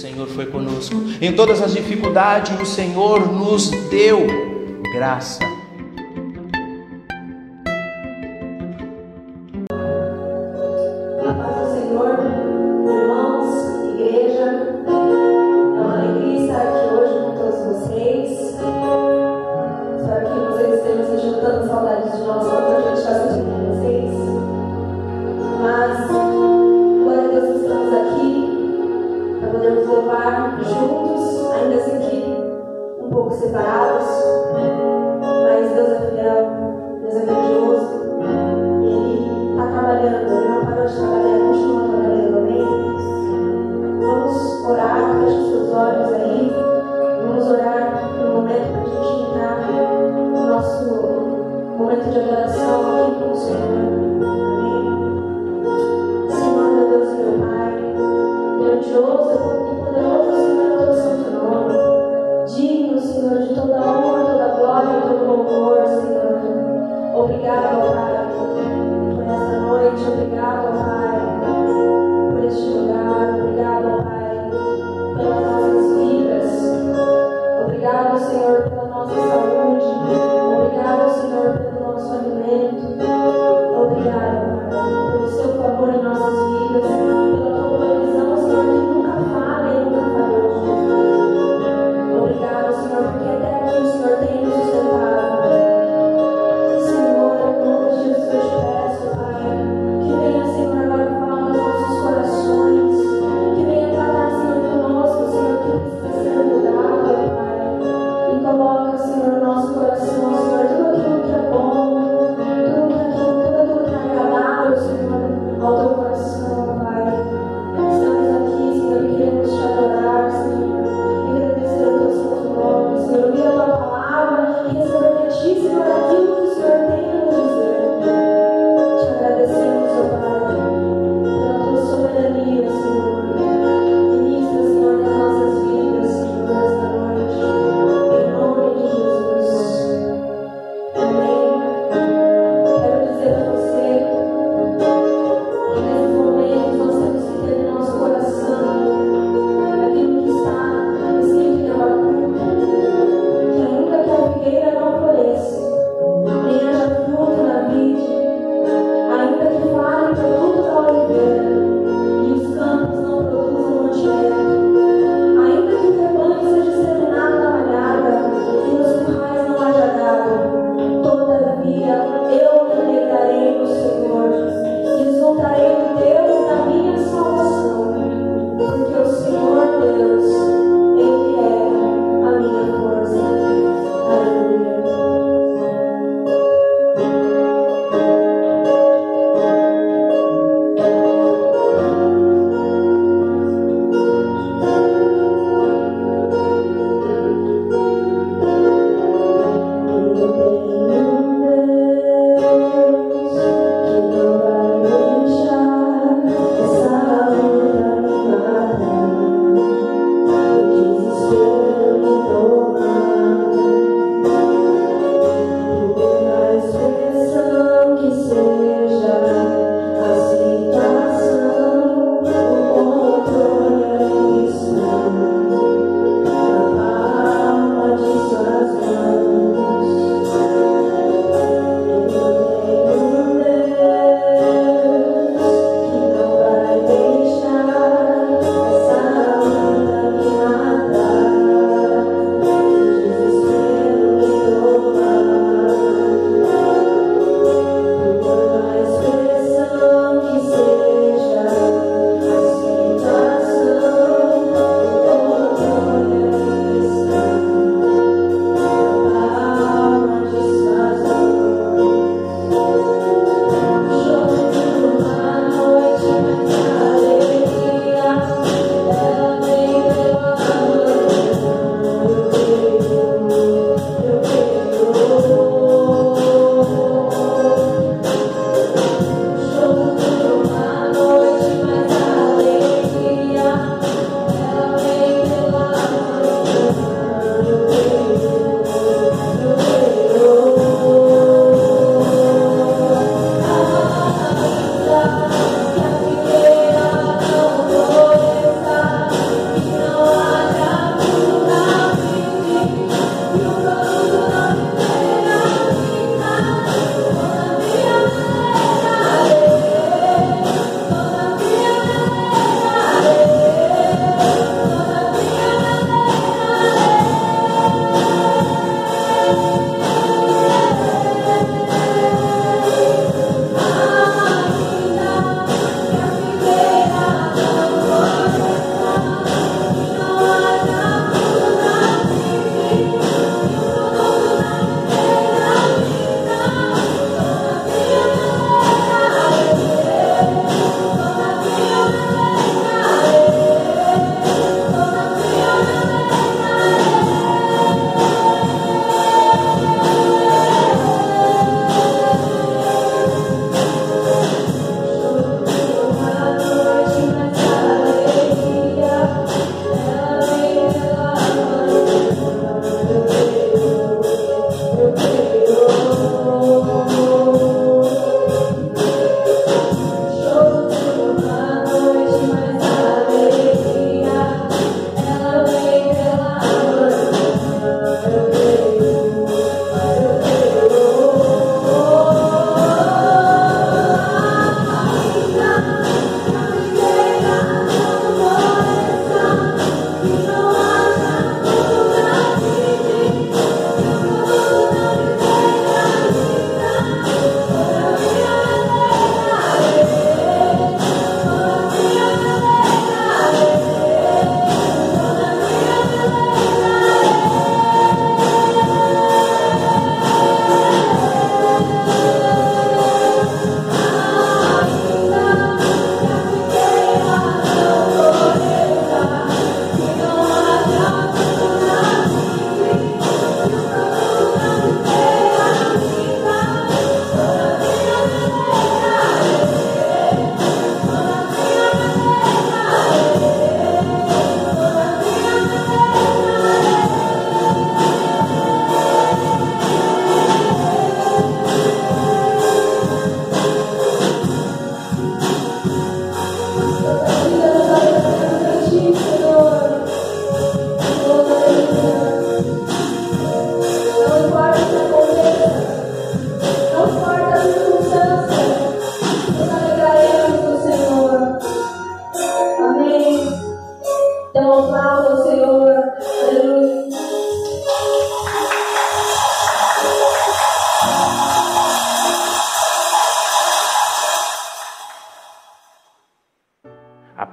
Senhor foi conosco. Em todas as dificuldades, o Senhor nos deu graça.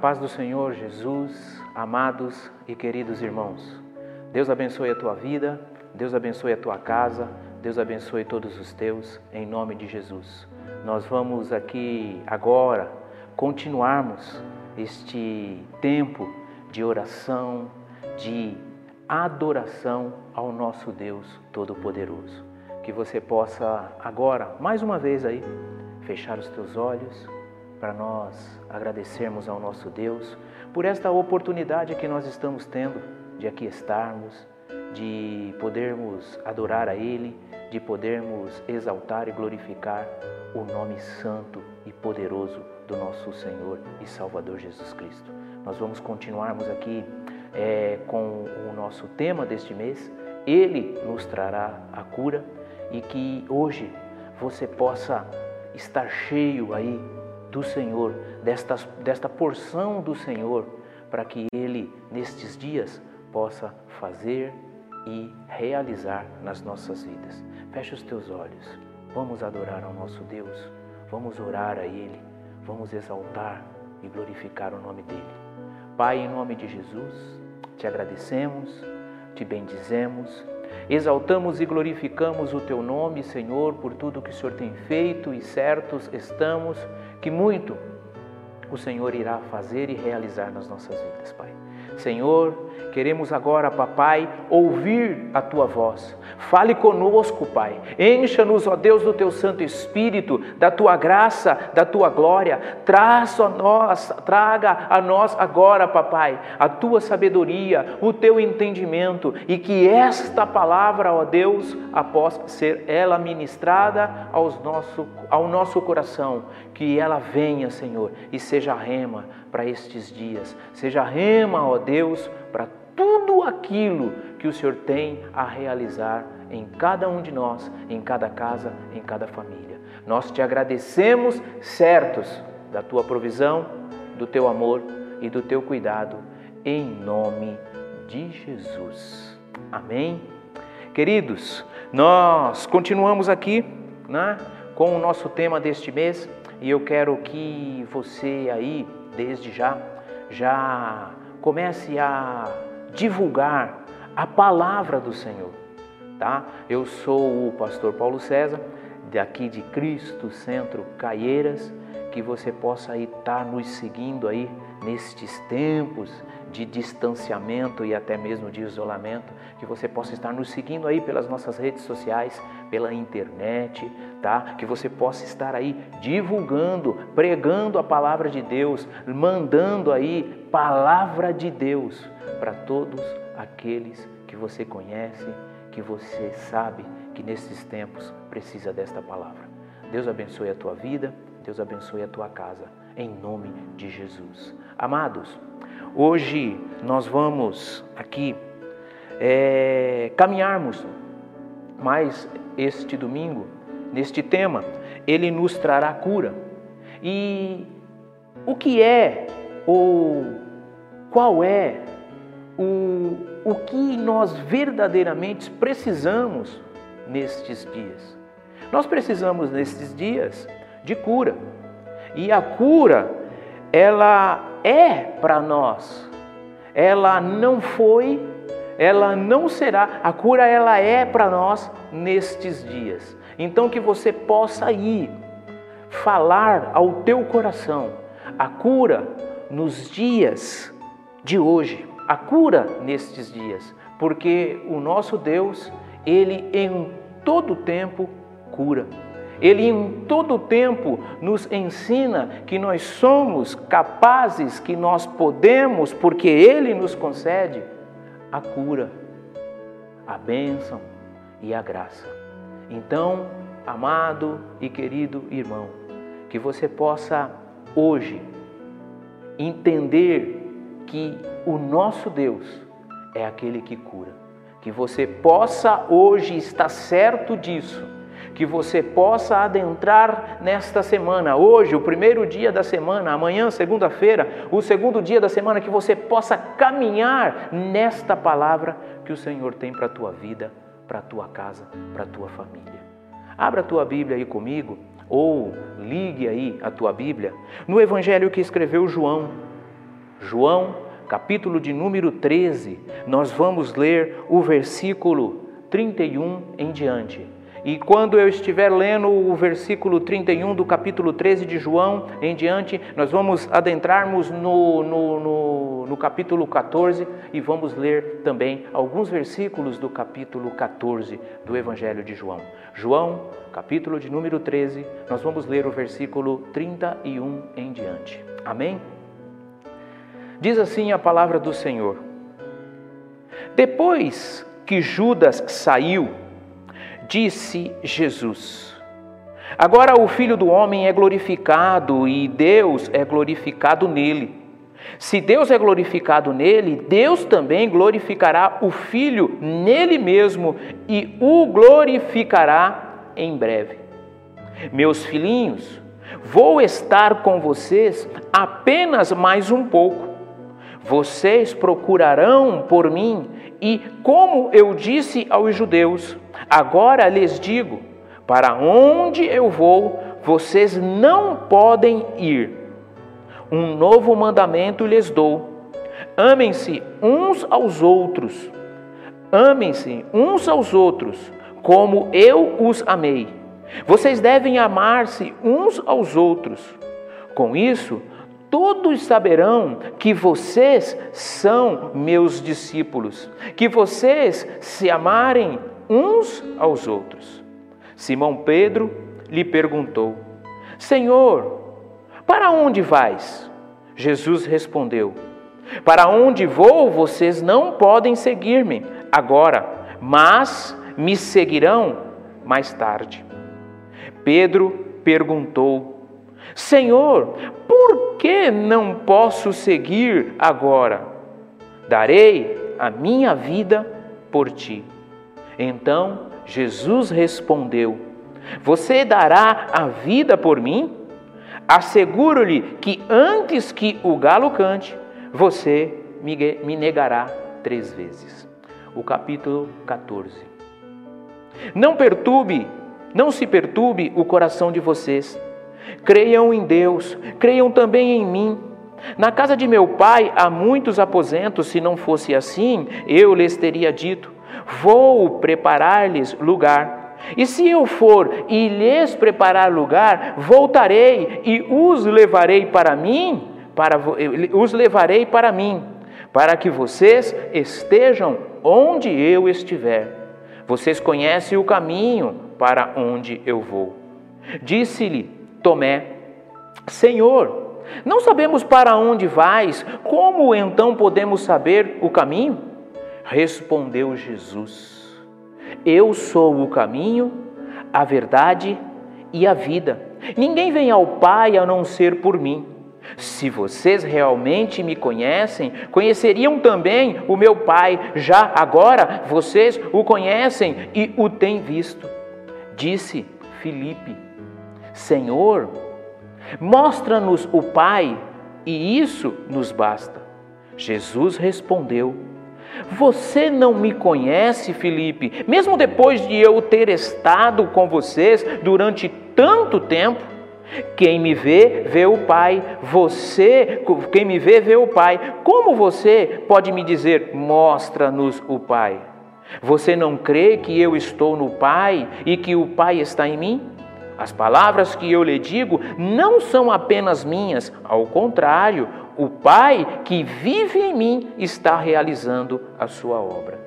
Paz do Senhor Jesus, amados e queridos irmãos. Deus abençoe a tua vida, Deus abençoe a tua casa, Deus abençoe todos os teus, em nome de Jesus. Nós vamos aqui agora continuarmos este tempo de oração, de adoração ao nosso Deus Todo-Poderoso. Que você possa agora, mais uma vez aí, fechar os teus olhos para nós agradecermos ao nosso Deus por esta oportunidade que nós estamos tendo de aqui estarmos, de podermos adorar a Ele, de podermos exaltar e glorificar o nome santo e poderoso do nosso Senhor e Salvador Jesus Cristo. Nós vamos continuarmos aqui é, com o nosso tema deste mês. Ele nos trará a cura e que hoje você possa estar cheio aí do Senhor, desta, desta porção do Senhor, para que Ele, nestes dias, possa fazer e realizar nas nossas vidas. Feche os teus olhos, vamos adorar ao nosso Deus, vamos orar a Ele, vamos exaltar e glorificar o nome dEle. Pai, em nome de Jesus, te agradecemos, te bendizemos, exaltamos e glorificamos o teu nome, Senhor, por tudo que o Senhor tem feito e certos estamos que muito o Senhor irá fazer e realizar nas nossas vidas, Pai. Senhor, queremos agora, papai, ouvir a tua voz. Fale conosco, Pai. Encha-nos, ó Deus, do teu Santo Espírito, da tua graça, da tua glória. Traz a nós, traga a nós agora, papai, a tua sabedoria, o teu entendimento e que esta palavra, ó Deus, após ser ela ministrada aos nosso, ao nosso coração, que ela venha, Senhor, e seja rema para estes dias. Seja rema, ó Deus, para tudo aquilo que o Senhor tem a realizar em cada um de nós, em cada casa, em cada família. Nós te agradecemos, certos da tua provisão, do teu amor e do teu cuidado, em nome de Jesus. Amém? Queridos, nós continuamos aqui né, com o nosso tema deste mês e eu quero que você aí desde já, já comece a divulgar a palavra do Senhor, tá? Eu sou o pastor Paulo César, daqui de Cristo Centro Caieiras, que você possa estar tá nos seguindo aí nestes tempos de distanciamento e até mesmo de isolamento, que você possa estar nos seguindo aí pelas nossas redes sociais, pela internet, tá? Que você possa estar aí divulgando, pregando a palavra de Deus, mandando aí palavra de Deus para todos aqueles que você conhece, que você sabe que nesses tempos precisa desta palavra. Deus abençoe a tua vida, Deus abençoe a tua casa, em nome de Jesus. Amados, hoje nós vamos aqui é, caminharmos mais este domingo neste tema. Ele nos trará cura. E o que é ou qual é o, o que nós verdadeiramente precisamos nestes dias? Nós precisamos nestes dias de cura. E a cura, ela é para nós. Ela não foi, ela não será. A cura ela é para nós nestes dias. Então que você possa ir falar ao teu coração a cura nos dias de hoje, a cura nestes dias, porque o nosso Deus, ele em todo tempo cura. Ele em todo tempo nos ensina que nós somos capazes, que nós podemos, porque Ele nos concede a cura, a bênção e a graça. Então, amado e querido irmão, que você possa hoje entender que o nosso Deus é aquele que cura. Que você possa hoje estar certo disso que você possa adentrar nesta semana, hoje, o primeiro dia da semana, amanhã, segunda-feira, o segundo dia da semana, que você possa caminhar nesta palavra que o Senhor tem para a tua vida, para a tua casa, para a tua família. Abra a tua Bíblia aí comigo, ou ligue aí a tua Bíblia, no Evangelho que escreveu João, João, capítulo de número 13, nós vamos ler o versículo 31 em diante. E quando eu estiver lendo o versículo 31 do capítulo 13 de João em diante, nós vamos adentrarmos no, no, no, no, capítulo 14 e vamos ler também alguns versículos do capítulo 14 do Evangelho de João. João, capítulo de número 13, nós vamos ler o versículo 31 em diante. Amém? Diz assim a palavra do Senhor. Depois que Judas saiu, disse Jesus: Agora o Filho do Homem é glorificado e Deus é glorificado nele. Se Deus é glorificado nele, Deus também glorificará o Filho nele mesmo e o glorificará em breve. Meus filhinhos, vou estar com vocês apenas mais um pouco. Vocês procurarão por mim, e como eu disse aos judeus, Agora lhes digo: para onde eu vou, vocês não podem ir. Um novo mandamento lhes dou: amem-se uns aos outros. Amem-se uns aos outros, como eu os amei. Vocês devem amar-se uns aos outros. Com isso, todos saberão que vocês são meus discípulos, que vocês se amarem uns aos outros. Simão Pedro lhe perguntou: Senhor, para onde vais? Jesus respondeu: Para onde vou, vocês não podem seguir-me agora, mas me seguirão mais tarde. Pedro perguntou: Senhor, por que não posso seguir agora? Darei a minha vida por ti. Então Jesus respondeu: Você dará a vida por mim? Asseguro-lhe que antes que o galo cante, você me negará três vezes. O capítulo 14. Não perturbe, não se perturbe o coração de vocês. Creiam em Deus, creiam também em mim. Na casa de meu pai há muitos aposentos, se não fosse assim, eu lhes teria dito Vou preparar-lhes lugar. E se eu for e lhes preparar lugar, voltarei e os levarei para mim, para os levarei para mim, para que vocês estejam onde eu estiver. Vocês conhecem o caminho para onde eu vou. Disse-lhe Tomé: Senhor, não sabemos para onde vais, como então podemos saber o caminho? Respondeu Jesus: Eu sou o caminho, a verdade e a vida. Ninguém vem ao Pai a não ser por mim. Se vocês realmente me conhecem, conheceriam também o meu Pai. Já agora vocês o conhecem e o têm visto. Disse Filipe: Senhor, mostra-nos o Pai, e isso nos basta. Jesus respondeu: você não me conhece, Felipe, mesmo depois de eu ter estado com vocês durante tanto tempo. Quem me vê, vê o Pai. Você, quem me vê, vê o Pai. Como você pode me dizer, mostra-nos o Pai? Você não crê que eu estou no Pai e que o Pai está em mim? As palavras que eu lhe digo não são apenas minhas, ao contrário, o Pai que vive em mim está realizando a sua obra.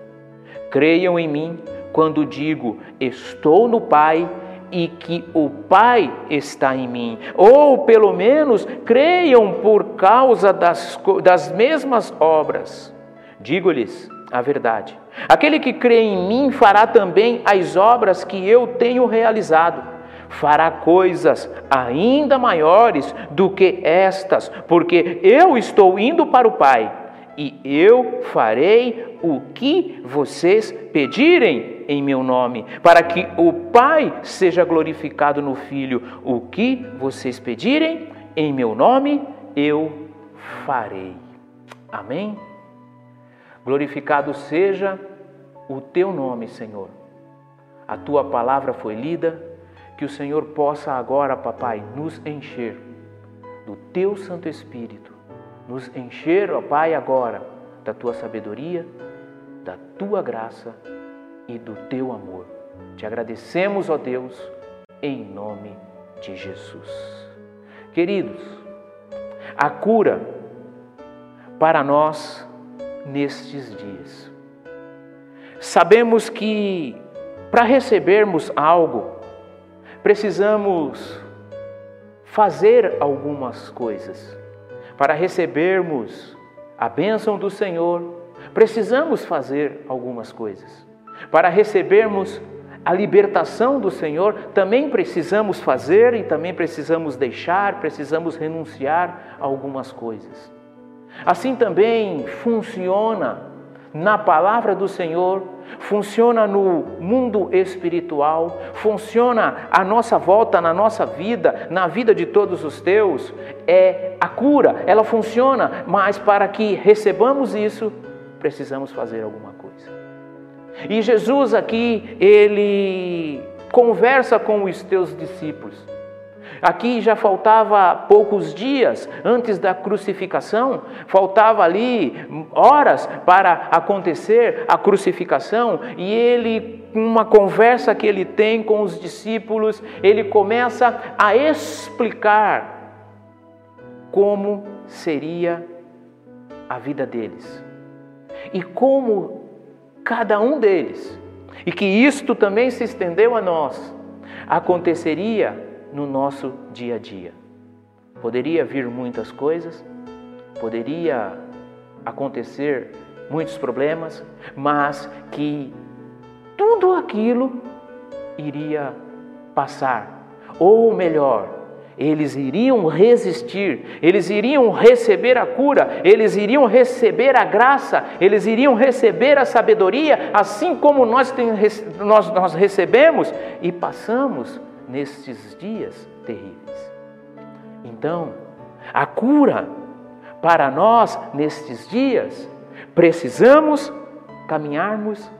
Creiam em mim quando digo estou no Pai e que o Pai está em mim. Ou pelo menos creiam por causa das, das mesmas obras. Digo-lhes a verdade. Aquele que crê em mim fará também as obras que eu tenho realizado fará coisas ainda maiores do que estas, porque eu estou indo para o Pai e eu farei o que vocês pedirem em meu nome, para que o Pai seja glorificado no Filho. O que vocês pedirem em meu nome, eu farei. Amém? Glorificado seja o teu nome, Senhor. A tua palavra foi lida que o Senhor possa agora, papai, nos encher do teu Santo Espírito, nos encher, ó Pai, agora da tua sabedoria, da tua graça e do teu amor. Te agradecemos, ó Deus, em nome de Jesus. Queridos, a cura para nós nestes dias. Sabemos que para recebermos algo, precisamos fazer algumas coisas. Para recebermos a bênção do Senhor, precisamos fazer algumas coisas. Para recebermos a libertação do Senhor, também precisamos fazer e também precisamos deixar, precisamos renunciar a algumas coisas. Assim também funciona na palavra do Senhor, funciona no mundo espiritual, funciona à nossa volta, na nossa vida, na vida de todos os teus, é a cura, ela funciona, mas para que recebamos isso, precisamos fazer alguma coisa. E Jesus aqui, ele conversa com os teus discípulos. Aqui já faltava poucos dias antes da crucificação, faltava ali horas para acontecer a crucificação, e ele, uma conversa que ele tem com os discípulos, ele começa a explicar como seria a vida deles e como cada um deles, e que isto também se estendeu a nós, aconteceria no nosso dia a dia. Poderia vir muitas coisas, poderia acontecer muitos problemas, mas que tudo aquilo iria passar, ou melhor, eles iriam resistir, eles iriam receber a cura, eles iriam receber a graça, eles iriam receber a sabedoria, assim como nós, tem, nós, nós recebemos e passamos nestes dias terríveis. Então, a cura para nós nestes dias, precisamos caminharmos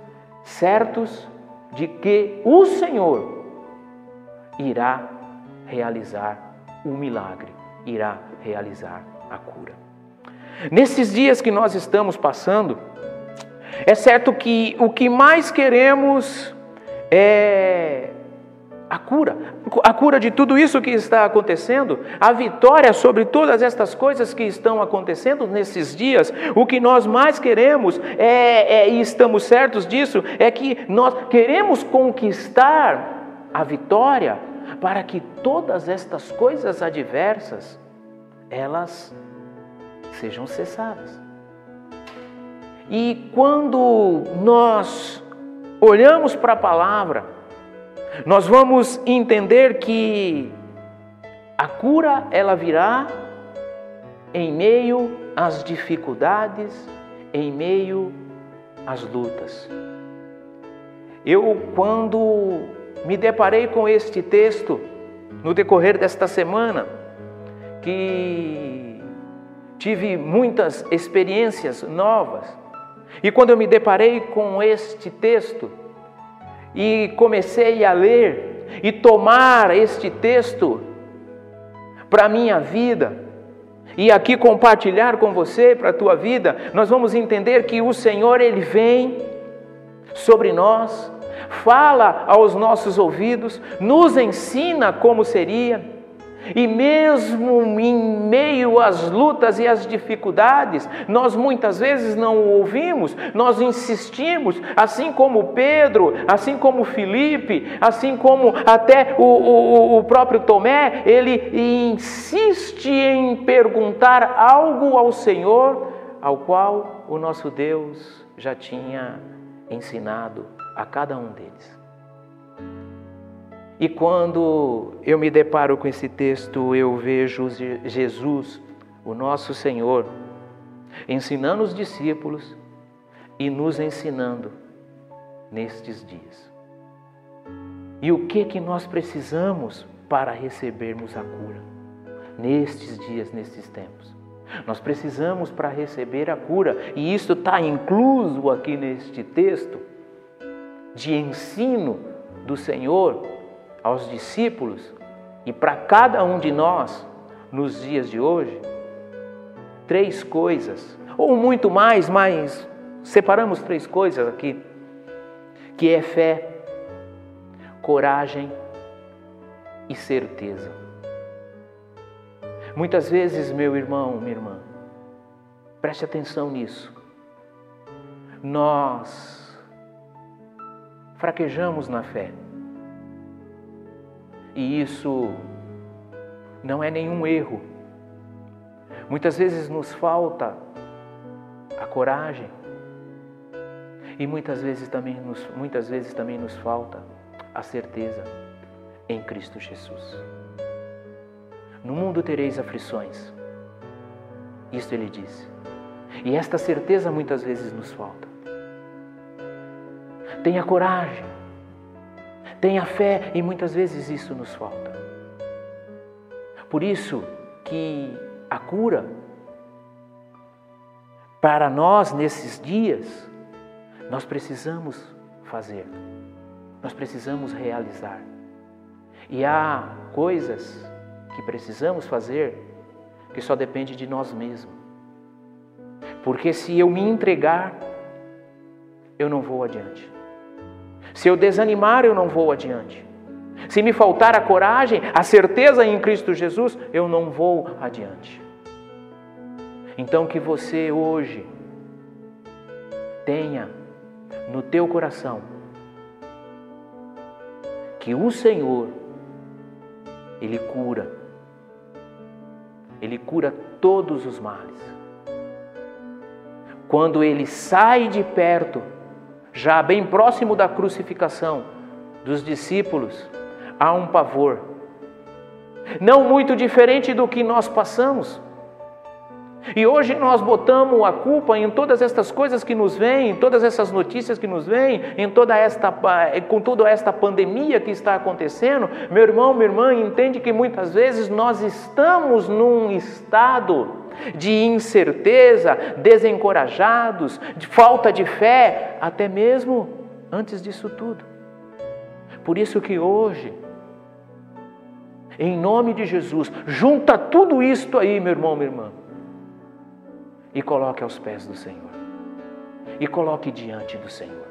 certos de que o Senhor irá realizar o milagre, irá realizar a cura. Nesses dias que nós estamos passando, é certo que o que mais queremos é a cura, a cura de tudo isso que está acontecendo, a vitória sobre todas estas coisas que estão acontecendo nesses dias. O que nós mais queremos, é, é, e estamos certos disso, é que nós queremos conquistar a vitória para que todas estas coisas adversas elas sejam cessadas. E quando nós olhamos para a palavra, nós vamos entender que a cura ela virá em meio às dificuldades, em meio às lutas. Eu quando me deparei com este texto no decorrer desta semana, que tive muitas experiências novas, e quando eu me deparei com este texto, e comecei a ler e tomar este texto para a minha vida. E aqui compartilhar com você para a tua vida, nós vamos entender que o Senhor ele vem sobre nós, fala aos nossos ouvidos, nos ensina como seria e mesmo em meio às lutas e às dificuldades, nós muitas vezes não o ouvimos, nós insistimos, assim como Pedro, assim como Felipe, assim como até o, o, o próprio Tomé, ele insiste em perguntar algo ao Senhor, ao qual o nosso Deus já tinha ensinado a cada um deles. E quando eu me deparo com esse texto, eu vejo Jesus, o nosso Senhor, ensinando os discípulos e nos ensinando nestes dias. E o que que nós precisamos para recebermos a cura nestes dias, nestes tempos? Nós precisamos para receber a cura, e isso está incluso aqui neste texto de ensino do Senhor aos discípulos e para cada um de nós nos dias de hoje, três coisas, ou muito mais, mas separamos três coisas aqui, que é fé, coragem e certeza. Muitas vezes, meu irmão, minha irmã, preste atenção nisso. Nós fraquejamos na fé. E isso não é nenhum erro. Muitas vezes nos falta a coragem e muitas vezes também nos, muitas vezes também nos falta a certeza em Cristo Jesus. No mundo tereis aflições. Isto ele disse. E esta certeza muitas vezes nos falta. Tenha coragem. Tenha fé e muitas vezes isso nos falta. Por isso que a cura para nós nesses dias nós precisamos fazer. Nós precisamos realizar. E há coisas que precisamos fazer que só depende de nós mesmos. Porque se eu me entregar, eu não vou adiante. Se eu desanimar, eu não vou adiante. Se me faltar a coragem, a certeza em Cristo Jesus, eu não vou adiante. Então que você hoje tenha no teu coração que o Senhor ele cura ele cura todos os males. Quando ele sai de perto, já bem próximo da crucificação dos discípulos, há um pavor. Não muito diferente do que nós passamos. E hoje nós botamos a culpa em todas estas coisas que nos vêm, em todas essas notícias que nos vêm, em toda esta, com toda esta pandemia que está acontecendo. Meu irmão, minha irmã, entende que muitas vezes nós estamos num estado de incerteza, desencorajados, de falta de fé, até mesmo antes disso tudo. Por isso que hoje, em nome de Jesus, junta tudo isto aí, meu irmão, minha irmã e coloque aos pés do Senhor. E coloque diante do Senhor.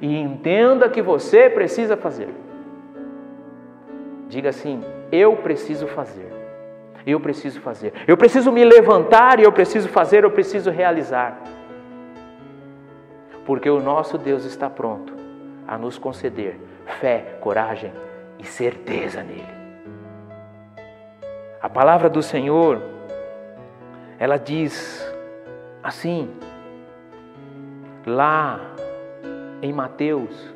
E entenda que você precisa fazer. Diga assim: eu preciso fazer. Eu preciso fazer. Eu preciso me levantar e eu preciso fazer, eu preciso realizar. Porque o nosso Deus está pronto a nos conceder fé, coragem e certeza nele. A palavra do Senhor ela diz assim, lá em Mateus,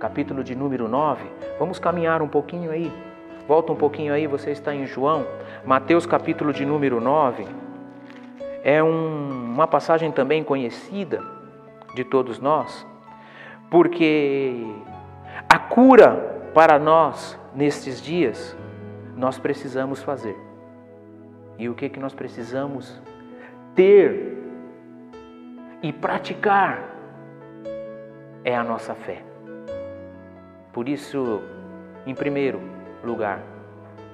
capítulo de número 9, vamos caminhar um pouquinho aí, volta um pouquinho aí, você está em João, Mateus, capítulo de número 9, é um, uma passagem também conhecida de todos nós, porque a cura para nós nestes dias, nós precisamos fazer. E o que, que nós precisamos ter e praticar é a nossa fé. Por isso, em primeiro lugar,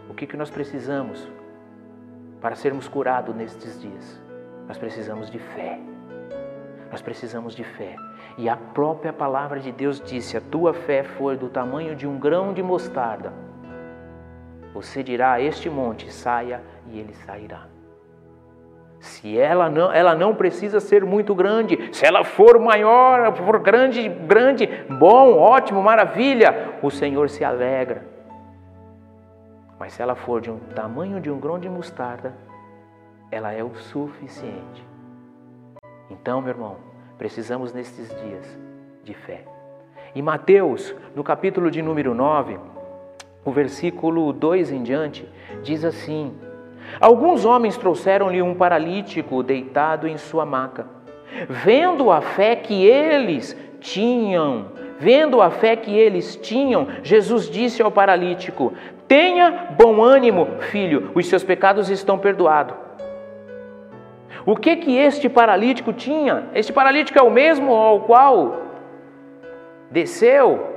o que, que nós precisamos para sermos curados nestes dias? Nós precisamos de fé. Nós precisamos de fé. E a própria palavra de Deus disse: A tua fé for do tamanho de um grão de mostarda. Você dirá a este monte: saia e ele sairá. Se ela não, ela não precisa ser muito grande. Se ela for maior, for grande, grande, bom, ótimo, maravilha, o Senhor se alegra. Mas se ela for de um tamanho de um grão de mostarda, ela é o suficiente. Então, meu irmão, precisamos nestes dias de fé. E Mateus, no capítulo de número 9, o versículo 2 em diante, diz assim: Alguns homens trouxeram-lhe um paralítico deitado em sua maca. Vendo a fé que eles tinham, vendo a fé que eles tinham, Jesus disse ao paralítico: Tenha bom ânimo, filho, os seus pecados estão perdoados. O que que este paralítico tinha? Este paralítico é o mesmo ao qual desceu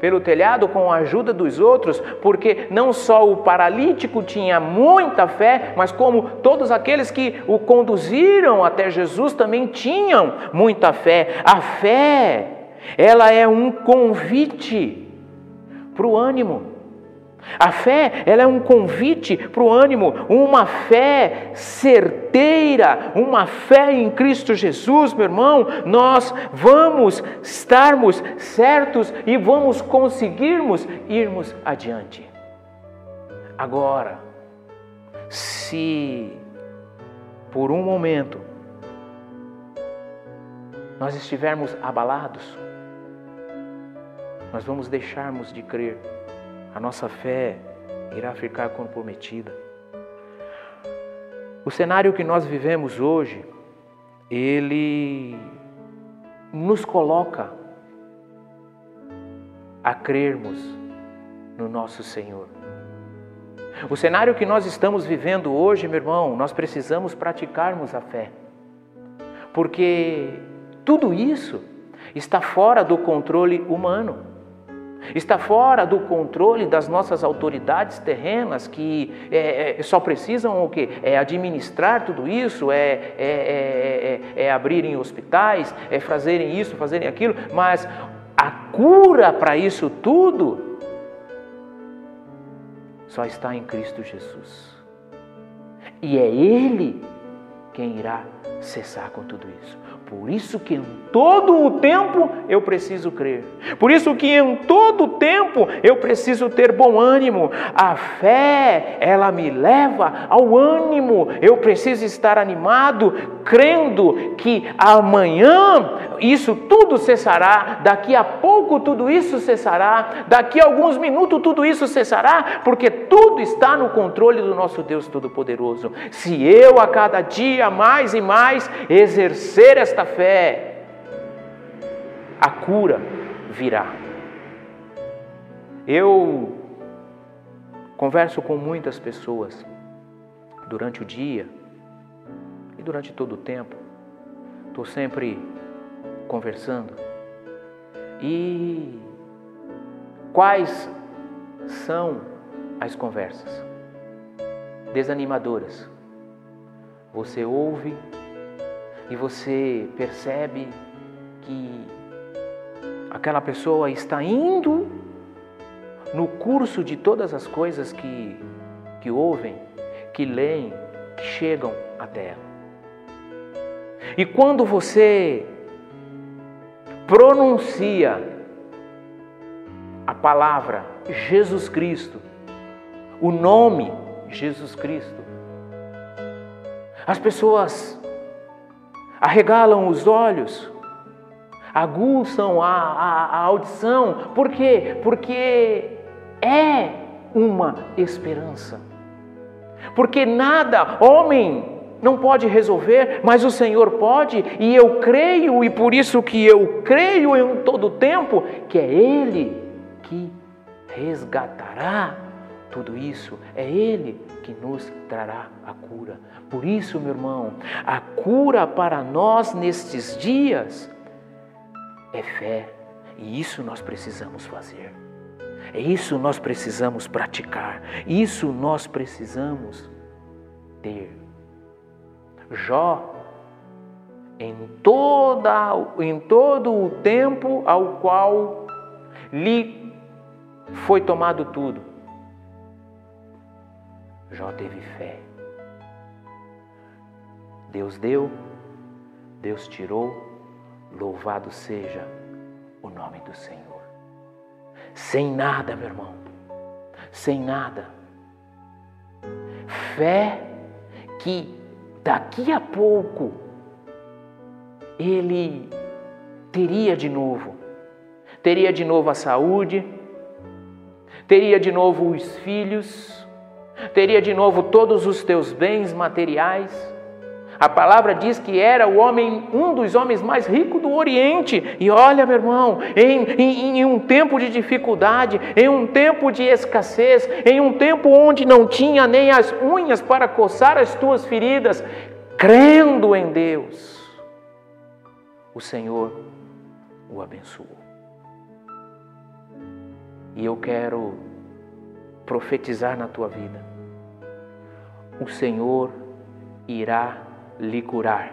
pelo telhado com a ajuda dos outros, porque não só o paralítico tinha muita fé, mas como todos aqueles que o conduziram até Jesus também tinham muita fé. A fé, ela é um convite para o ânimo. A fé, ela é um convite para o ânimo, uma fé certeira, uma fé em Cristo Jesus, meu irmão. Nós vamos estarmos certos e vamos conseguirmos irmos adiante. Agora, se por um momento nós estivermos abalados, nós vamos deixarmos de crer a nossa fé irá ficar comprometida. O cenário que nós vivemos hoje, ele nos coloca a crermos no nosso Senhor. O cenário que nós estamos vivendo hoje, meu irmão, nós precisamos praticarmos a fé. Porque tudo isso está fora do controle humano. Está fora do controle das nossas autoridades terrenas que é, é, só precisam o quê? É administrar tudo isso, é, é, é, é, é abrirem hospitais, é fazerem isso, fazerem aquilo, mas a cura para isso tudo só está em Cristo Jesus. E é Ele quem irá cessar com tudo isso. Por isso que em todo o tempo eu preciso crer. Por isso que em todo o tempo eu preciso ter bom ânimo. A fé, ela me leva ao ânimo. Eu preciso estar animado, crendo que amanhã isso tudo cessará, daqui a pouco tudo isso cessará, daqui a alguns minutos tudo isso cessará, porque tudo está no controle do nosso Deus Todo-Poderoso. Se eu a cada dia mais e mais exercer esta esta fé, a cura virá. Eu converso com muitas pessoas durante o dia e durante todo o tempo. Estou sempre conversando. E quais são as conversas? Desanimadoras. Você ouve e você percebe que aquela pessoa está indo no curso de todas as coisas que, que ouvem, que leem, que chegam até ela. E quando você pronuncia a palavra Jesus Cristo, o nome Jesus Cristo, as pessoas arregalam os olhos, aguçam a, a, a audição. Por quê? Porque é uma esperança. Porque nada, homem, não pode resolver, mas o Senhor pode, e eu creio, e por isso que eu creio em todo tempo, que é Ele que resgatará tudo isso, é Ele que nos trará a cura. Por isso, meu irmão, a cura para nós nestes dias é fé, e isso nós precisamos fazer. É isso nós precisamos praticar, isso nós precisamos ter. Jó, em, toda, em todo o tempo ao qual lhe foi tomado tudo, Jó teve fé. Deus deu, Deus tirou, louvado seja o nome do Senhor. Sem nada, meu irmão, sem nada. Fé que daqui a pouco ele teria de novo, teria de novo a saúde, teria de novo os filhos, teria de novo todos os teus bens materiais. A palavra diz que era o homem, um dos homens mais ricos do Oriente. E olha, meu irmão, em, em, em, um tempo de dificuldade, em um tempo de escassez, em um tempo onde não tinha nem as unhas para coçar as tuas feridas, crendo em Deus, o Senhor o abençoou. E eu quero profetizar na tua vida. O Senhor irá lhe curar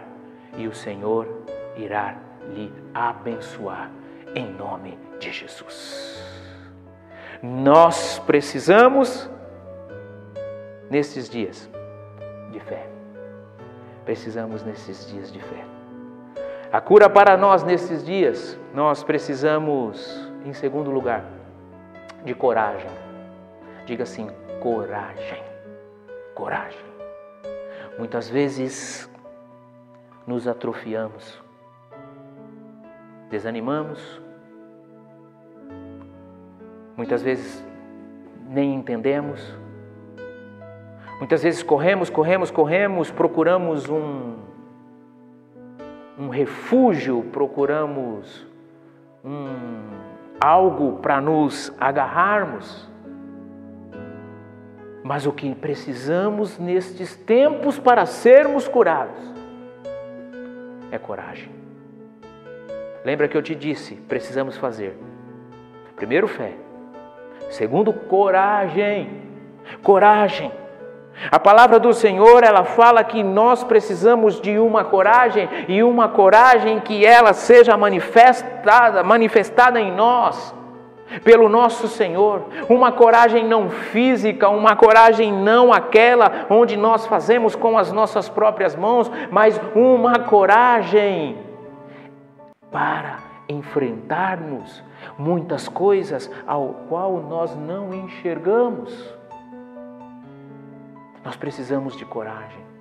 e o Senhor irá lhe abençoar em nome de Jesus. Nós precisamos nesses dias de fé. Precisamos nesses dias de fé. A cura para nós nesses dias, nós precisamos, em segundo lugar, de coragem. Diga assim: coragem. Coragem. Muitas vezes nos atrofiamos, desanimamos, muitas vezes nem entendemos, muitas vezes corremos, corremos, corremos, procuramos um, um refúgio, procuramos um, algo para nos agarrarmos. Mas o que precisamos nestes tempos para sermos curados é coragem. Lembra que eu te disse, precisamos fazer. Primeiro, fé. Segundo, coragem. Coragem. A palavra do Senhor, ela fala que nós precisamos de uma coragem e uma coragem que ela seja manifestada, manifestada em nós pelo nosso Senhor, uma coragem não física, uma coragem não aquela onde nós fazemos com as nossas próprias mãos, mas uma coragem para enfrentarmos muitas coisas ao qual nós não enxergamos. Nós precisamos de coragem.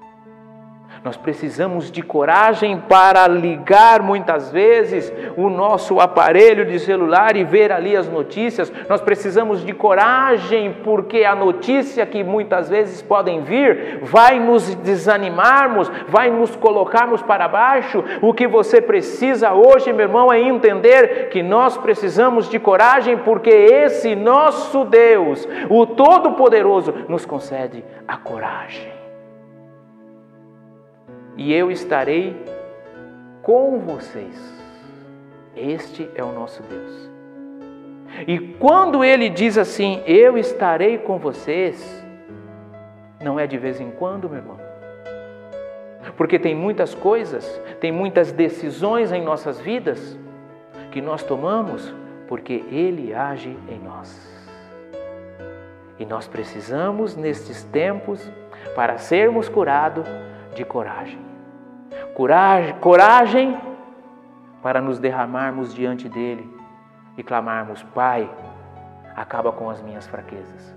Nós precisamos de coragem para ligar muitas vezes o nosso aparelho de celular e ver ali as notícias. Nós precisamos de coragem porque a notícia que muitas vezes podem vir vai nos desanimarmos, vai nos colocarmos para baixo. O que você precisa hoje, meu irmão, é entender que nós precisamos de coragem porque esse nosso Deus, o Todo-Poderoso, nos concede a coragem e eu estarei com vocês. Este é o nosso Deus. E quando ele diz assim, eu estarei com vocês, não é de vez em quando, meu irmão. Porque tem muitas coisas, tem muitas decisões em nossas vidas que nós tomamos porque ele age em nós. E nós precisamos, nestes tempos, para sermos curados, de coragem. Coragem, coragem para nos derramarmos diante dele e clamarmos: Pai, acaba com as minhas fraquezas.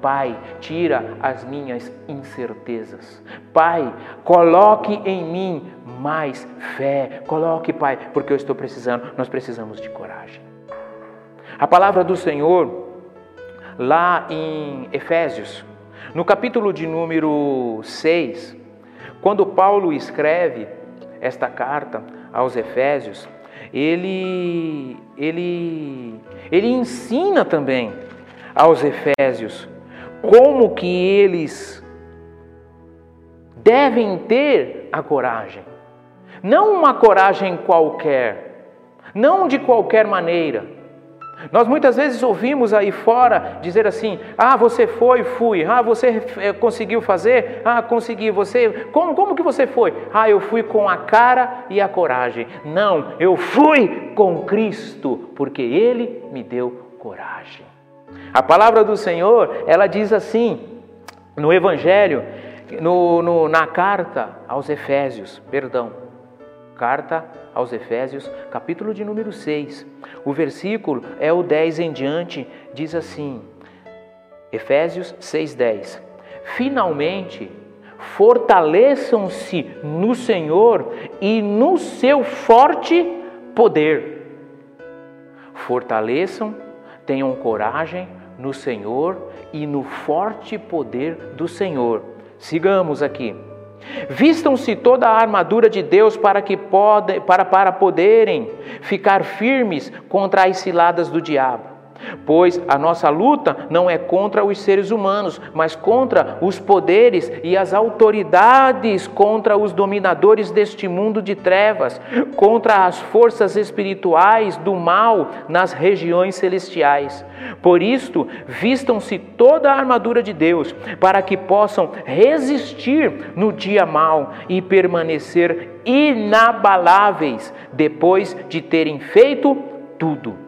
Pai, tira as minhas incertezas. Pai, coloque em mim mais fé. Coloque, Pai, porque eu estou precisando. Nós precisamos de coragem. A palavra do Senhor, lá em Efésios, no capítulo de número 6, quando Paulo escreve esta carta aos Efésios, ele, ele, ele ensina também aos Efésios como que eles devem ter a coragem. Não uma coragem qualquer, não de qualquer maneira, nós muitas vezes ouvimos aí fora dizer assim: ah, você foi, fui. Ah, você eh, conseguiu fazer? Ah, consegui. Você, como, como que você foi? Ah, eu fui com a cara e a coragem. Não, eu fui com Cristo, porque Ele me deu coragem. A palavra do Senhor, ela diz assim, no Evangelho, no, no, na carta aos Efésios, perdão, carta aos Efésios, capítulo de número 6. O versículo é o 10 em diante, diz assim: Efésios 6:10. Finalmente, fortaleçam-se no Senhor e no seu forte poder. Fortaleçam, tenham coragem no Senhor e no forte poder do Senhor. Sigamos aqui. Vistam-se toda a armadura de Deus para que pode, para, para poderem ficar firmes contra as ciladas do diabo. Pois a nossa luta não é contra os seres humanos, mas contra os poderes e as autoridades, contra os dominadores deste mundo de trevas, contra as forças espirituais do mal nas regiões celestiais. Por isto, vistam-se toda a armadura de Deus, para que possam resistir no dia mal e permanecer inabaláveis depois de terem feito tudo.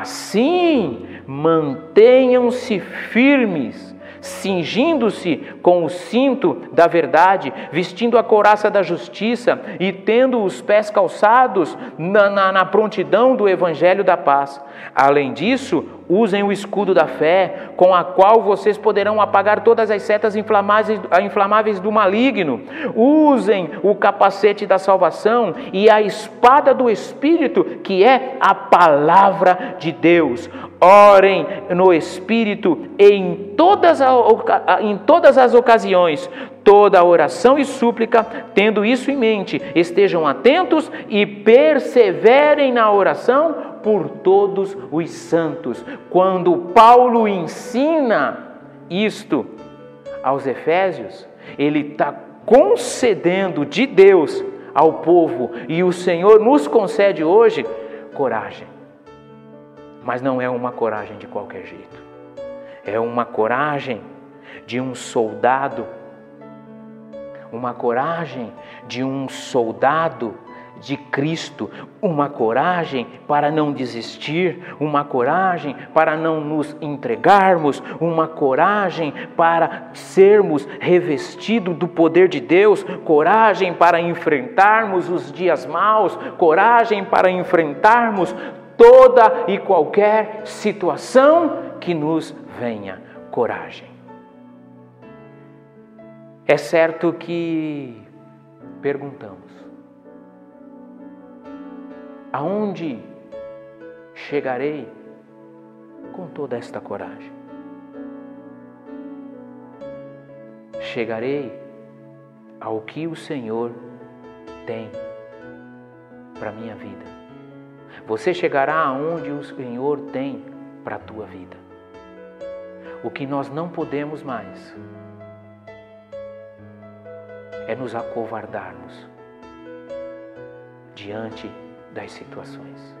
Assim, mantenham-se firmes, cingindo-se com o cinto da verdade, vestindo a couraça da justiça e tendo os pés calçados na, na, na prontidão do evangelho da paz. Além disso, usem o escudo da fé, com a qual vocês poderão apagar todas as setas inflamáveis do maligno. Usem o capacete da salvação e a espada do Espírito, que é a palavra de Deus. Orem no Espírito em todas, em todas as ocasiões, toda oração e súplica, tendo isso em mente, estejam atentos e perseverem na oração por todos os santos. Quando Paulo ensina isto aos Efésios, ele está concedendo de Deus ao povo e o Senhor nos concede hoje coragem. Mas não é uma coragem de qualquer jeito. É uma coragem de um soldado, uma coragem de um soldado de Cristo, uma coragem para não desistir, uma coragem para não nos entregarmos, uma coragem para sermos revestidos do poder de Deus, coragem para enfrentarmos os dias maus, coragem para enfrentarmos toda e qualquer situação que nos venha. Coragem. É certo que perguntamos, aonde chegarei com toda esta coragem? Chegarei ao que o Senhor tem para a minha vida. Você chegará aonde o Senhor tem para a tua vida. O que nós não podemos mais é nos acovardarmos diante das situações.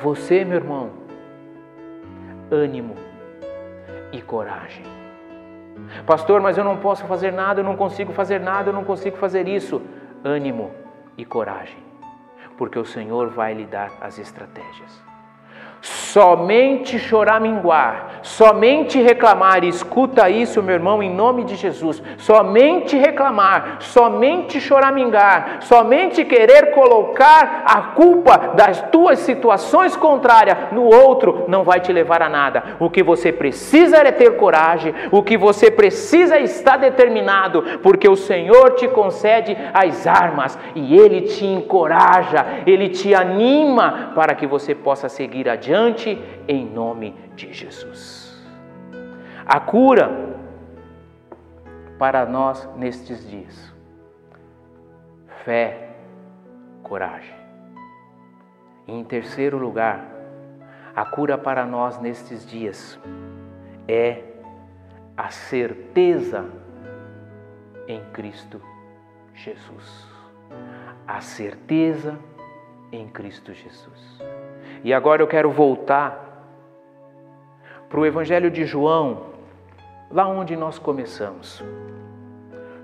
Você, meu irmão, ânimo e coragem. Pastor, mas eu não posso fazer nada, eu não consigo fazer nada, eu não consigo fazer isso. Ânimo e coragem, porque o Senhor vai lhe dar as estratégias. Somente choraminguar, somente reclamar, escuta isso, meu irmão, em nome de Jesus. Somente reclamar, somente choramingar, somente querer colocar a culpa das tuas situações contrárias no outro não vai te levar a nada. O que você precisa é ter coragem, o que você precisa é estar determinado, porque o Senhor te concede as armas e ele te encoraja, ele te anima para que você possa seguir adiante em nome de Jesus. A cura para nós nestes dias. Fé, coragem. E em terceiro lugar, a cura para nós nestes dias é a certeza em Cristo Jesus. A certeza em Cristo Jesus. E agora eu quero voltar para o Evangelho de João, lá onde nós começamos.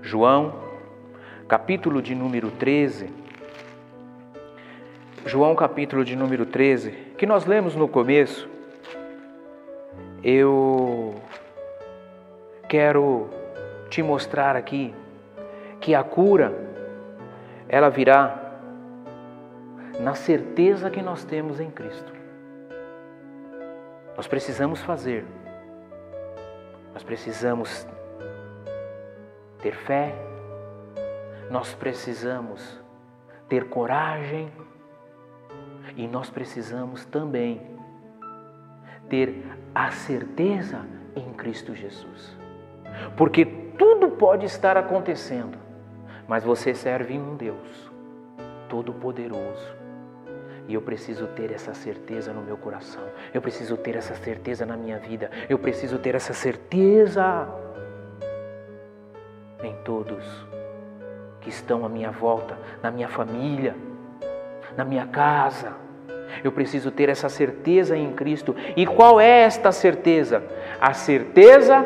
João, capítulo de número 13. João, capítulo de número 13, que nós lemos no começo. Eu quero te mostrar aqui que a cura ela virá na certeza que nós temos em Cristo. Nós precisamos fazer, nós precisamos ter fé, nós precisamos ter coragem e nós precisamos também ter a certeza em Cristo Jesus. Porque tudo pode estar acontecendo, mas você serve um Deus Todo-Poderoso, E eu preciso ter essa certeza no meu coração. Eu preciso ter essa certeza na minha vida. Eu preciso ter essa certeza em todos que estão à minha volta, na minha família, na minha casa. Eu preciso ter essa certeza em Cristo. E qual é esta certeza? A certeza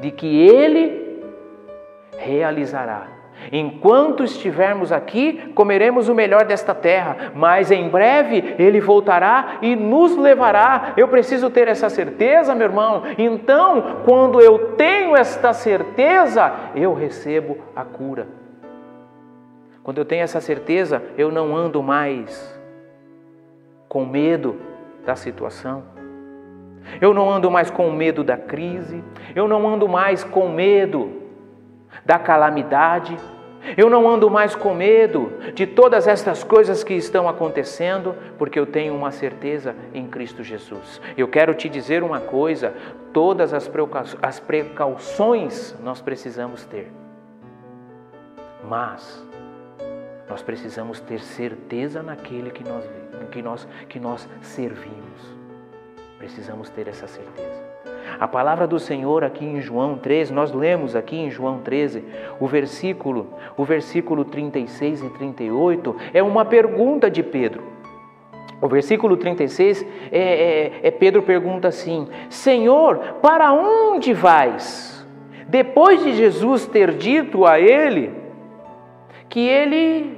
de que Ele realizará Enquanto estivermos aqui, comeremos o melhor desta terra, mas em breve ele voltará e nos levará. Eu preciso ter essa certeza, meu irmão. Então, quando eu tenho esta certeza, eu recebo a cura. Quando eu tenho essa certeza, eu não ando mais com medo da situação. Eu não ando mais com medo da crise, eu não ando mais com medo da calamidade, eu não ando mais com medo de todas estas coisas que estão acontecendo, porque eu tenho uma certeza em Cristo Jesus. Eu quero te dizer uma coisa: todas as precauções nós precisamos ter, mas nós precisamos ter certeza naquele que nós, que nós, que nós servimos. Precisamos ter essa certeza. A palavra do Senhor aqui em João 13, nós lemos aqui em João 13, o versículo, o versículo 36 e 38, é uma pergunta de Pedro. O versículo 36 é, é, é Pedro pergunta assim: Senhor, para onde vais? Depois de Jesus ter dito a ele que ele,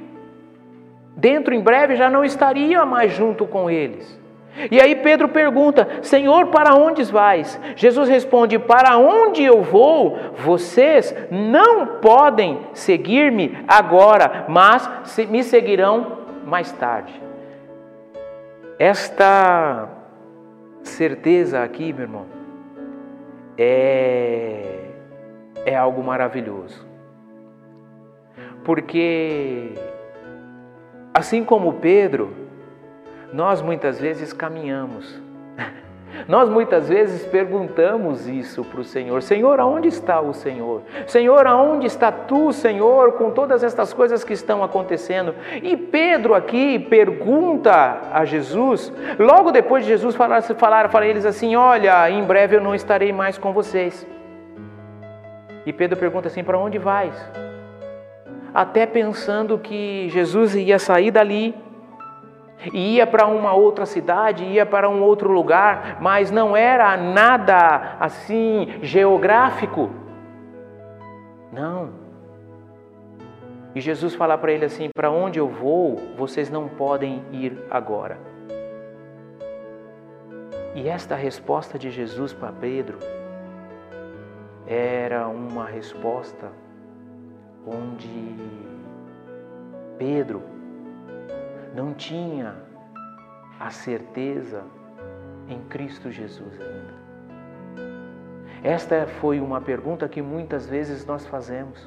dentro em breve, já não estaria mais junto com eles. E aí Pedro pergunta: Senhor, para onde vais? Jesus responde: Para onde eu vou, vocês não podem seguir-me agora, mas me seguirão mais tarde. Esta certeza aqui, meu irmão, é, é algo maravilhoso. Porque, assim como Pedro, nós muitas vezes caminhamos. Nós muitas vezes perguntamos isso para o Senhor: Senhor, aonde está o Senhor? Senhor, aonde está tu, Senhor, com todas estas coisas que estão acontecendo? E Pedro aqui pergunta a Jesus, logo depois de Jesus falar, falar para eles assim: Olha, em breve eu não estarei mais com vocês. E Pedro pergunta assim: Para onde vais? Até pensando que Jesus ia sair dali ia para uma outra cidade, ia para um outro lugar, mas não era nada assim geográfico. Não. E Jesus fala para ele assim: Para onde eu vou, vocês não podem ir agora. E esta resposta de Jesus para Pedro era uma resposta onde Pedro não tinha a certeza em Cristo Jesus ainda. Esta foi uma pergunta que muitas vezes nós fazemos.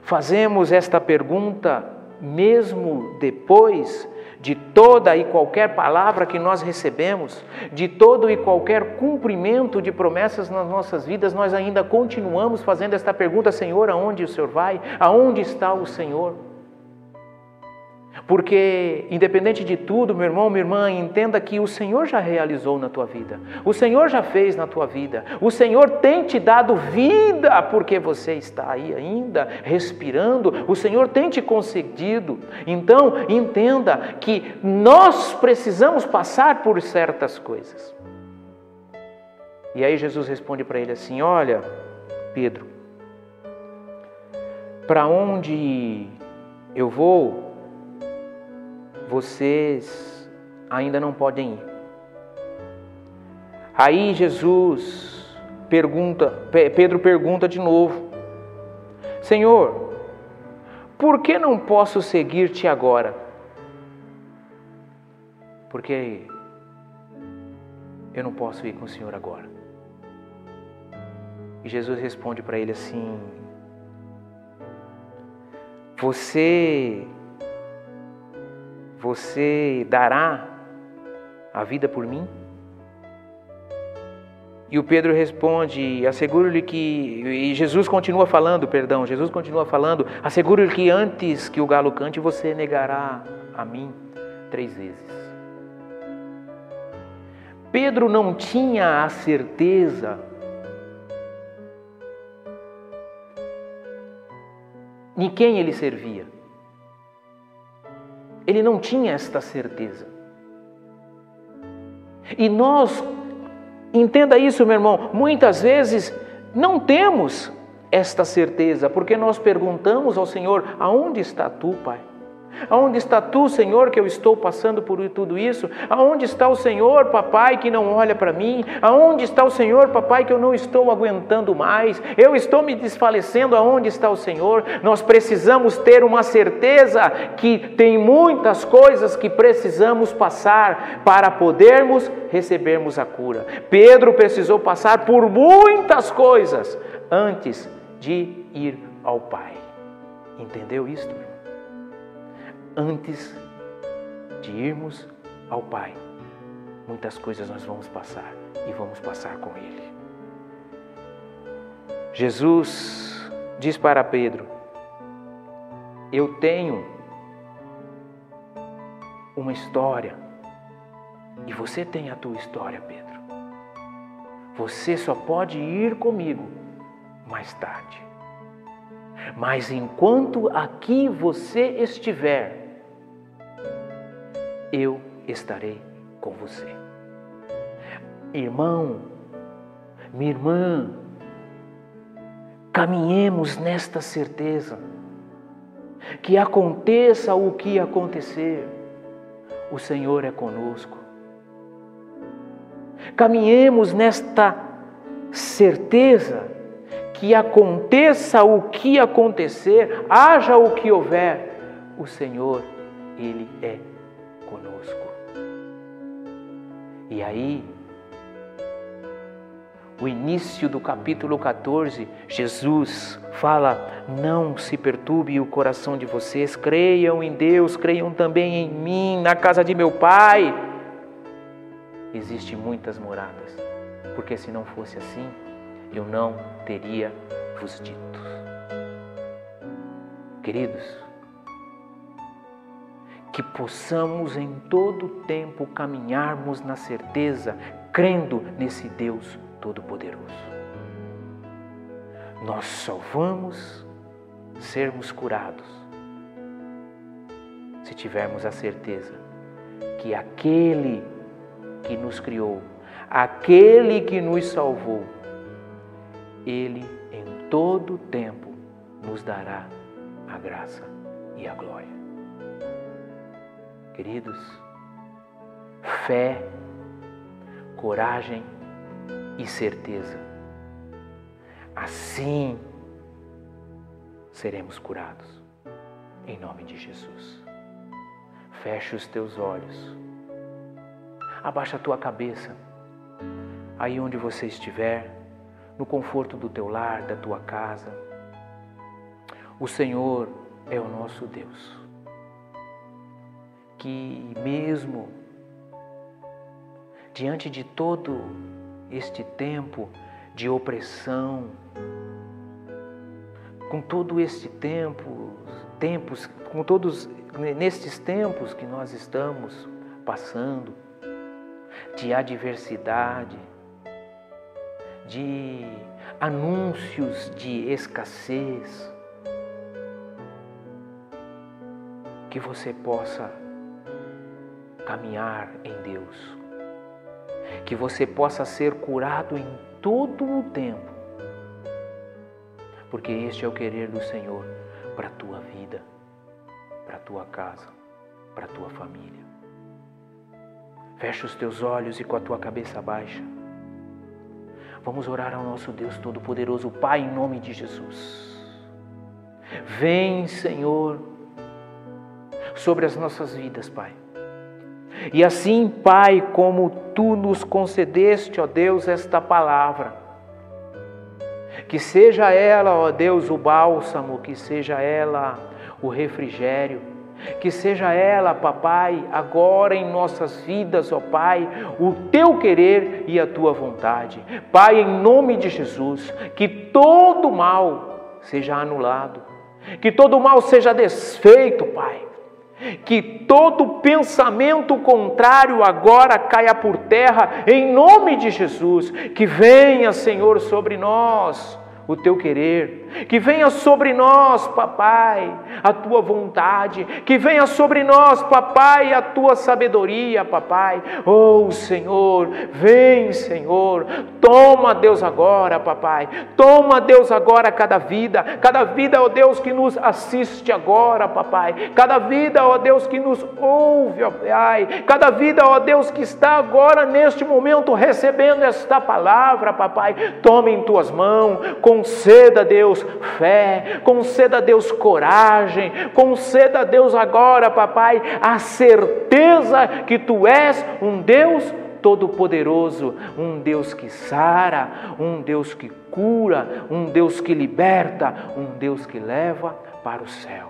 Fazemos esta pergunta mesmo depois de toda e qualquer palavra que nós recebemos, de todo e qualquer cumprimento de promessas nas nossas vidas, nós ainda continuamos fazendo esta pergunta: Senhor, aonde o Senhor vai? Aonde está o Senhor? Porque, independente de tudo, meu irmão, minha irmã, entenda que o Senhor já realizou na tua vida, o Senhor já fez na tua vida, o Senhor tem te dado vida porque você está aí ainda respirando, o Senhor tem te concedido. Então, entenda que nós precisamos passar por certas coisas. E aí Jesus responde para ele assim: Olha, Pedro, para onde eu vou, vocês ainda não podem ir. Aí Jesus pergunta, Pedro pergunta de novo: Senhor, por que não posso seguir-te agora? Porque eu não posso ir com o Senhor agora. E Jesus responde para ele assim: Você você dará a vida por mim? E o Pedro responde: asseguro-lhe que. E Jesus continua falando, perdão, Jesus continua falando: asseguro-lhe que antes que o galo cante você negará a mim três vezes. Pedro não tinha a certeza em quem ele servia. Ele não tinha esta certeza. E nós, entenda isso, meu irmão, muitas vezes não temos esta certeza, porque nós perguntamos ao Senhor: aonde está tu, Pai? Aonde está tu, Senhor, que eu estou passando por tudo isso? Aonde está o Senhor, papai, que não olha para mim? Aonde está o Senhor, papai, que eu não estou aguentando mais? Eu estou me desfalecendo. Aonde está o Senhor? Nós precisamos ter uma certeza que tem muitas coisas que precisamos passar para podermos recebermos a cura. Pedro precisou passar por muitas coisas antes de ir ao Pai. Entendeu isto? Antes de irmos ao Pai. Muitas coisas nós vamos passar e vamos passar com Ele. Jesus diz para Pedro: Eu tenho uma história e você tem a tua história, Pedro. Você só pode ir comigo mais tarde. Mas enquanto aqui você estiver, eu estarei com você. Irmão, minha irmã, caminhemos nesta certeza que aconteça o que acontecer, o Senhor é conosco. Caminhemos nesta certeza que aconteça o que acontecer, haja o que houver, o Senhor, Ele é E aí, o início do capítulo 14, Jesus fala: Não se perturbe o coração de vocês, creiam em Deus, creiam também em mim, na casa de meu Pai. Existem muitas moradas, porque se não fosse assim, eu não teria vos dito. Queridos, que possamos em todo tempo caminharmos na certeza, crendo nesse Deus Todo-Poderoso. Nós só vamos sermos curados se tivermos a certeza que aquele que nos criou, aquele que nos salvou, ele em todo tempo nos dará a graça e a glória. Queridos, fé, coragem e certeza. Assim seremos curados, em nome de Jesus. Feche os teus olhos, abaixa a tua cabeça, aí onde você estiver, no conforto do teu lar, da tua casa. O Senhor é o nosso Deus que, mesmo diante de todo este tempo de opressão, com todo este tempo, tempos, com todos nestes tempos que nós estamos passando, de adversidade, de anúncios de escassez, que você possa caminhar em Deus. Que você possa ser curado em todo o tempo. Porque este é o querer do Senhor para a tua vida, para a tua casa, para a tua família. Fecha os teus olhos e com a tua cabeça baixa. Vamos orar ao nosso Deus Todo-Poderoso, Pai, em nome de Jesus. Vem, Senhor, sobre as nossas vidas, Pai. E assim, Pai, como tu nos concedeste, ó Deus, esta palavra, que seja ela, ó Deus, o bálsamo, que seja ela o refrigério, que seja ela, papai, agora em nossas vidas, ó Pai, o teu querer e a tua vontade. Pai, em nome de Jesus, que todo mal seja anulado, que todo mal seja desfeito, Pai Que todo pensamento contrário agora caia por terra, em nome de Jesus. Que venha, Senhor, sobre nós o teu querer, que venha sobre nós, papai, a tua vontade, que venha sobre nós, papai, a tua sabedoria, papai. Oh, Senhor, vem, Senhor, toma, Deus, agora, papai, toma, Deus, agora cada vida, cada vida, ó Deus, que nos assiste agora, papai, cada vida, ó Deus, que nos ouve, ó Pai, cada vida, ó Deus, que está agora neste momento recebendo esta palavra, papai, toma em tuas mãos, conceda a Fé, conceda a Deus coragem, conceda a Deus agora, papai, a certeza que tu és um Deus todo-poderoso, um Deus que sara, um Deus que cura, um Deus que liberta, um Deus que leva para o céu.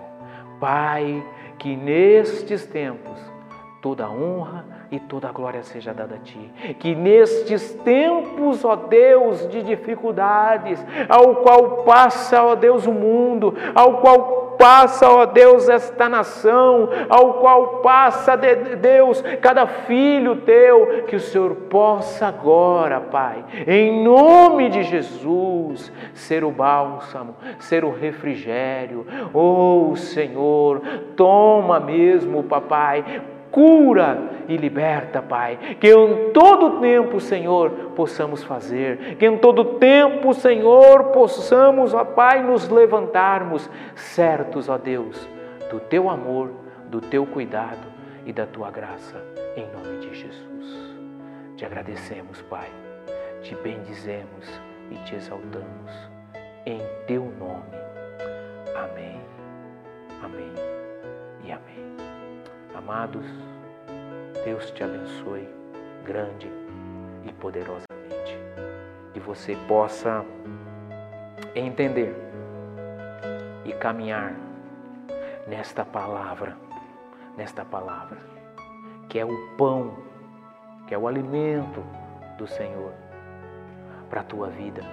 Pai, que nestes tempos toda honra e toda a glória seja dada a Ti. Que nestes tempos, ó Deus, de dificuldades, ao qual passa, ó Deus, o mundo, ao qual passa, ó Deus, esta nação, ao qual passa, Deus, cada filho teu, que o Senhor possa agora, Pai, em nome de Jesus, ser o bálsamo, ser o refrigério. Oh, Senhor, toma mesmo, Papai, cura e liberta, Pai. Que em todo tempo, Senhor, possamos fazer. Que em todo tempo, Senhor, possamos, ó Pai, nos levantarmos certos, ó Deus, do Teu amor, do Teu cuidado e da Tua graça, em nome de Jesus. Te agradecemos, Pai. Te bendizemos e te exaltamos. Em Teu nome. Amém. Amém e amém. Amados, Deus te abençoe grande e poderosamente. Que você possa entender e caminhar nesta palavra, nesta palavra, que é o pão, que é o alimento do Senhor para a tua vida,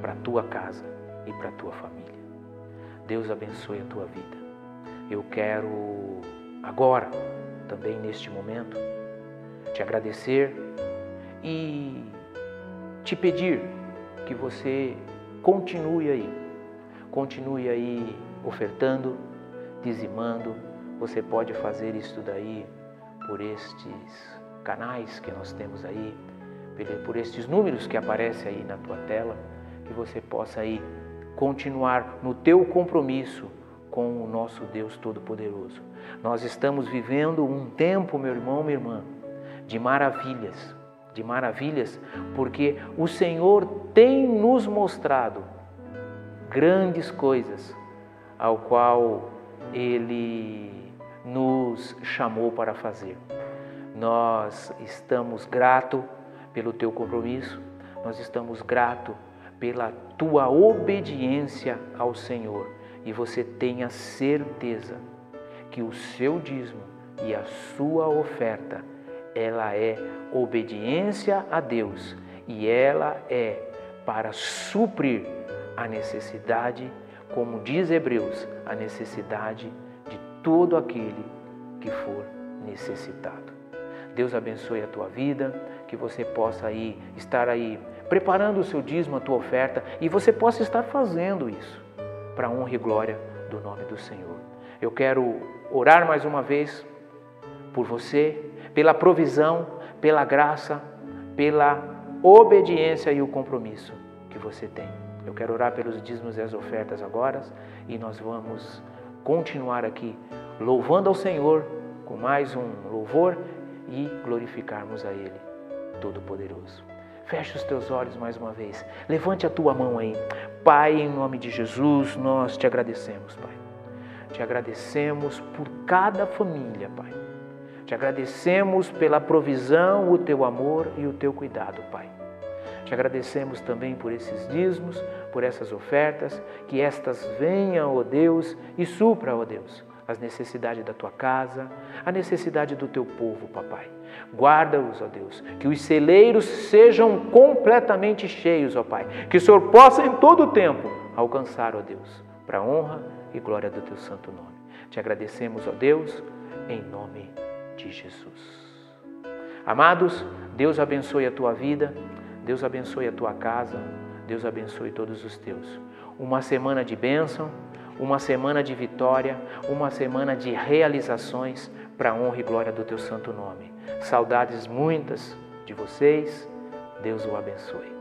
para a tua casa e para a tua família. Deus abençoe a tua vida. Eu quero agora, também neste momento, te agradecer e te pedir que você continue aí, continue aí ofertando, dizimando. Você pode fazer isso daí por estes canais que nós temos aí, por estes números que aparecem aí na tua tela, que você possa aí continuar no teu compromisso com o nosso Deus Todo-Poderoso. Nós estamos vivendo um tempo, meu irmão, minha irmã, de maravilhas, de maravilhas, porque o Senhor tem nos mostrado grandes coisas ao qual Ele nos chamou para fazer. Nós estamos grato pelo teu compromisso, nós estamos grato pela tua obediência ao Senhor e você tenha certeza que o seu dízimo e a sua oferta, ela é obediência a Deus e ela é para suprir a necessidade, como diz Hebreus, a necessidade de todo aquele que for necessitado. Deus abençoe a tua vida, que você possa aí estar aí preparando o seu dízimo, a tua oferta e você possa estar fazendo isso para a honra e glória do nome do Senhor. Eu quero orar mais uma vez por você, pela provisão, pela graça, pela obediência e o compromisso que você tem. Eu quero orar pelos dízimos e as ofertas agora e nós vamos continuar aqui louvando ao Senhor com mais um louvor e glorificarmos a Ele Todo-Poderoso. Feche os teus olhos mais uma vez. Levante a tua mão aí. Pai, em nome de Jesus, nós te agradecemos, Pai. Te agradecemos por cada família, Pai. Te agradecemos pela provisão, o teu amor e o teu cuidado, Pai. Te agradecemos também por esses dízimos, por essas ofertas, que estas venham, ó Deus, e supra, ó Deus, as necessidades da tua casa, a necessidade do teu povo, papai. Guarda-os, ó Deus, que os celeiros sejam completamente cheios, ó Pai. Que o Senhor possa em todo o tempo alcançar, ó Deus, para a honra e glória do teu santo nome. Te agradecemos, ó Deus, em nome de Jesus. Amados, Deus abençoe a tua vida, Deus abençoe a tua casa, Deus abençoe todos os teus. Uma semana de bênção, uma semana de vitória, uma semana de realizações para a honra e glória do teu santo nome. Saudades muitas de vocês. Deus o abençoe.